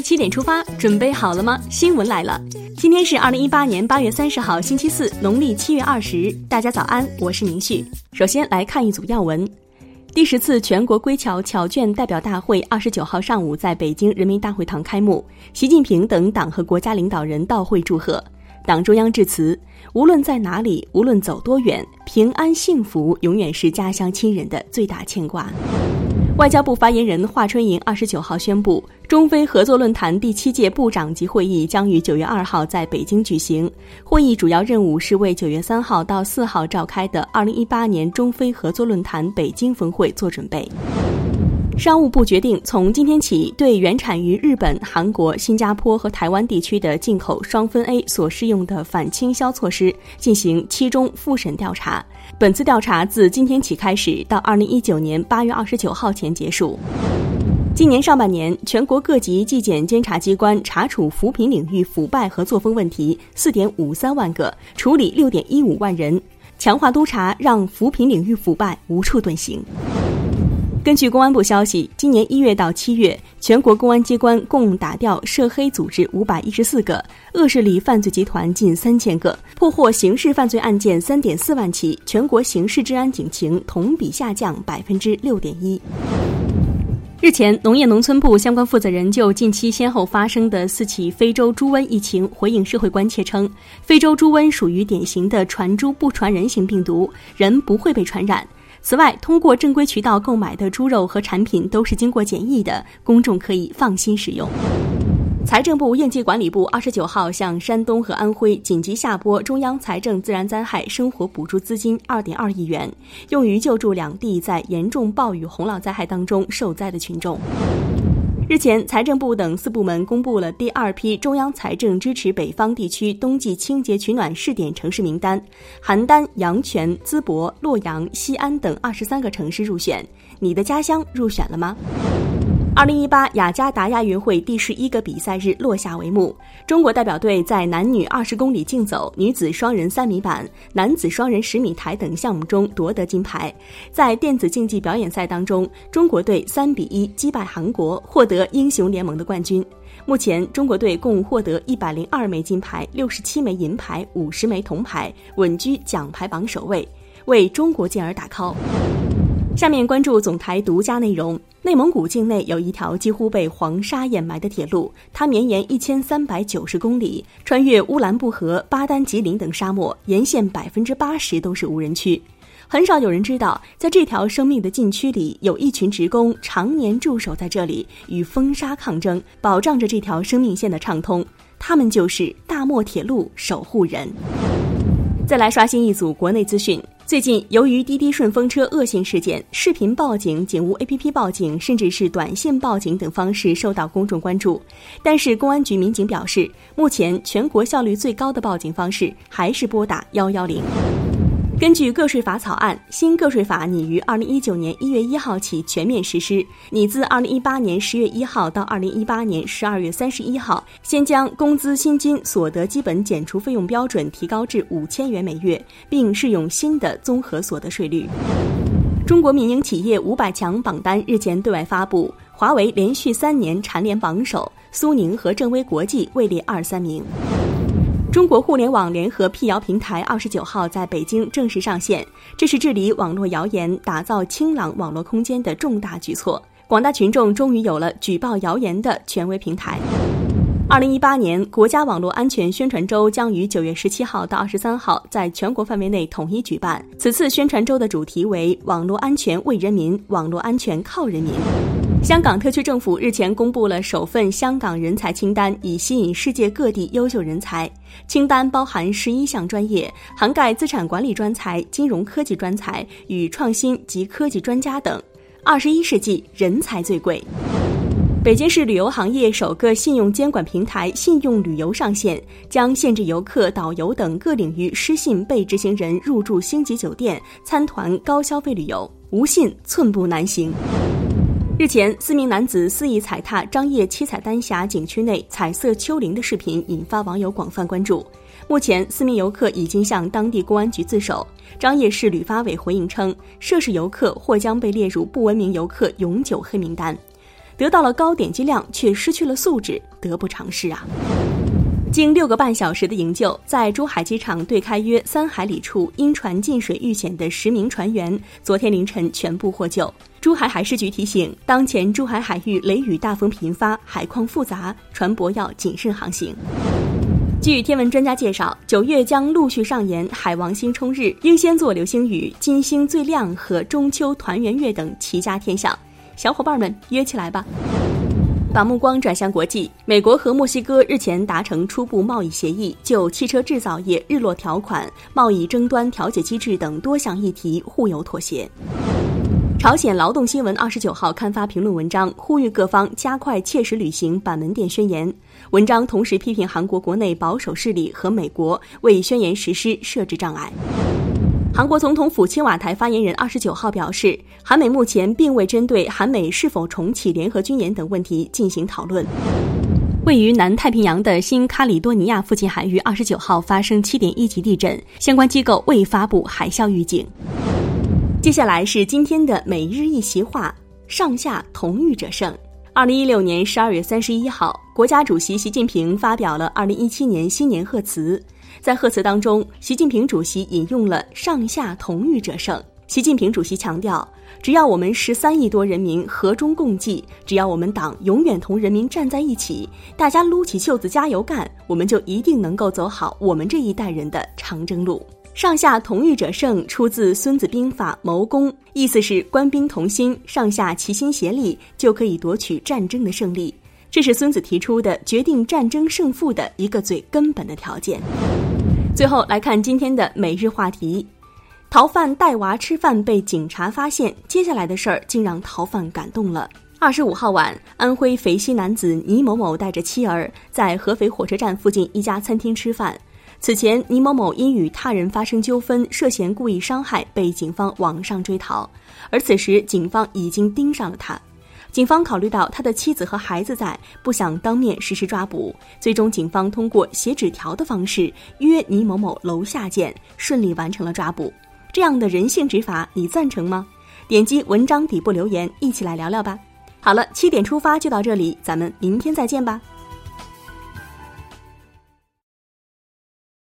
七点出发，准备好了吗？新闻来了，今天是二零一八年八月三十号，星期四，农历七月二十。大家早安，我是明旭。首先来看一组要闻。第十次全国归侨侨眷代表大会二十九号上午在北京人民大会堂开幕，习近平等党和国家领导人到会祝贺。党中央致辞：无论在哪里，无论走多远，平安幸福永远是家乡亲人的最大牵挂。外交部发言人华春莹二十九号宣布，中非合作论坛第七届部长级会议将于九月二号在北京举行。会议主要任务是为九月三号到四号召开的二零一八年中非合作论坛北京峰会做准备。商务部决定从今天起，对原产于日本、韩国、新加坡和台湾地区的进口双酚 A 所适用的反倾销措施进行期中复审调查。本次调查自今天起开始，到二零一九年八月二十九号前结束。今年上半年，全国各级纪检监察机关查处扶贫领域腐败和作风问题四点五三万个，处理六点一五万人，强化督查，让扶贫领域腐败无处遁形。根据公安部消息，今年一月到七月，全国公安机关共打掉涉黑组织五百一十四个，恶势力犯罪集团近三千个，破获刑事犯罪案件三点四万起，全国刑事治安警情同比下降百分之六点一。日前，农业农村部相关负责人就近期先后发生的四起非洲猪瘟疫情回应社会关切称，非洲猪瘟属于典型的传猪不传人型病毒，人不会被传染。此外，通过正规渠道购买的猪肉和产品都是经过检疫的，公众可以放心使用。财政部应急管理部二十九号向山东和安徽紧急下拨中央财政自然灾害生活补助资金二点二亿元，用于救助两地在严重暴雨洪涝灾害当中受灾的群众。日前，财政部等四部门公布了第二批中央财政支持北方地区冬季清洁取暖试点城市名单，邯郸、阳泉、淄博、洛阳、西安等二十三个城市入选。你的家乡入选了吗？二零一八雅加达亚运会第十一个比赛日落下帷幕，中国代表队在男女二十公里竞走、女子双人三米板、男子双人十米台等项目中夺得金牌。在电子竞技表演赛当中，中国队三比一击败韩国，获得英雄联盟的冠军。目前，中国队共获得一百零二枚金牌、六十七枚银牌、五十枚铜牌，稳居奖牌榜首位，为中国健儿打 call。下面关注总台独家内容。内蒙古境内有一条几乎被黄沙掩埋的铁路，它绵延一千三百九十公里，穿越乌兰布和、巴丹吉林等沙漠，沿线百分之八十都是无人区。很少有人知道，在这条生命的禁区里，有一群职工常年驻守在这里，与风沙抗争，保障着这条生命线的畅通。他们就是大漠铁路守护人。再来刷新一组国内资讯。最近，由于滴滴顺风车恶性事件，视频报警、警务 APP 报警，甚至是短信报警等方式受到公众关注。但是，公安局民警表示，目前全国效率最高的报警方式还是拨打幺幺零。根据个税法草案，新个税法拟于二零一九年一月一号起全面实施。拟自二零一八年十月一号到二零一八年十二月三十一号，先将工资薪金所得基本减除费用标准提高至五千元每月，并适用新的综合所得税率。中国民营企业五百强榜单日前对外发布，华为连续三年蝉联榜首，苏宁和正威国际位列二三名。中国互联网联合辟谣平台二十九号在北京正式上线，这是治理网络谣言、打造清朗网络空间的重大举措。广大群众终于有了举报谣言的权威平台。二零一八年国家网络安全宣传周将于九月十七号到二十三号在全国范围内统一举办。此次宣传周的主题为“网络安全为人民，网络安全靠人民”。香港特区政府日前公布了首份香港人才清单，以吸引世界各地优秀人才。清单包含十一项专业，涵盖资产管理专才、金融科技专才与创新及科技专家等。二十一世纪人才最贵。北京市旅游行业首个信用监管平台“信用旅游”上线，将限制游客、导游等各领域失信被执行人入住星级酒店、参团高消费旅游，无信寸步难行。日前，四名男子肆意踩踏张掖七彩丹霞景区内彩色丘陵的视频引发网友广泛关注。目前，四名游客已经向当地公安局自首。张掖市旅发委回应称，涉事游客或将被列入不文明游客永久黑名单。得到了高点击量，却失去了素质，得不偿失啊！经六个半小时的营救，在珠海机场对开约三海里处因船进水遇险的十名船员，昨天凌晨全部获救。珠海海事局提醒，当前珠海海域雷雨大风频发，海况复杂，船舶要谨慎航行。据天文专家介绍，九月将陆续上演海王星冲日、英仙座流星雨、金星最亮和中秋团圆月等齐家天象，小伙伴们约起来吧！把目光转向国际，美国和墨西哥日前达成初步贸易协议，就汽车制造业日落条款、贸易争端调解机制等多项议题互有妥协。朝鲜劳动新闻二十九号刊发评论文章，呼吁各方加快切实履行板门店宣言。文章同时批评韩国国内保守势力和美国为宣言实施设置障碍。韩国总统府青瓦台发言人二十九号表示，韩美目前并未针对韩美是否重启联合军演等问题进行讨论。位于南太平洋的新卡里多尼亚附近海域二十九号发生七点一级地震，相关机构未发布海啸预警。接下来是今天的每日一席话：上下同欲者胜。二零一六年十二月三十一号，国家主席习近平发表了二零一七年新年贺词。在贺词当中，习近平主席引用了“上下同欲者胜”。习近平主席强调，只要我们十三亿多人民和衷共济，只要我们党永远同人民站在一起，大家撸起袖子加油干，我们就一定能够走好我们这一代人的长征路。上下同欲者胜，出自《孙子兵法·谋攻》，意思是官兵同心，上下齐心协力，就可以夺取战争的胜利。这是孙子提出的决定战争胜负的一个最根本的条件。最后来看今天的每日话题：逃犯带娃吃饭被警察发现，接下来的事儿竟让逃犯感动了。二十五号晚，安徽肥西男子倪某某带着妻儿在合肥火车站附近一家餐厅吃饭。此前，倪某某因与他人发生纠纷，涉嫌故意伤害，被警方网上追逃。而此时，警方已经盯上了他。警方考虑到他的妻子和孩子在，不想当面实施抓捕，最终警方通过写纸条的方式约倪某某楼下见，顺利完成了抓捕。这样的人性执法，你赞成吗？点击文章底部留言，一起来聊聊吧。好了，七点出发就到这里，咱们明天再见吧。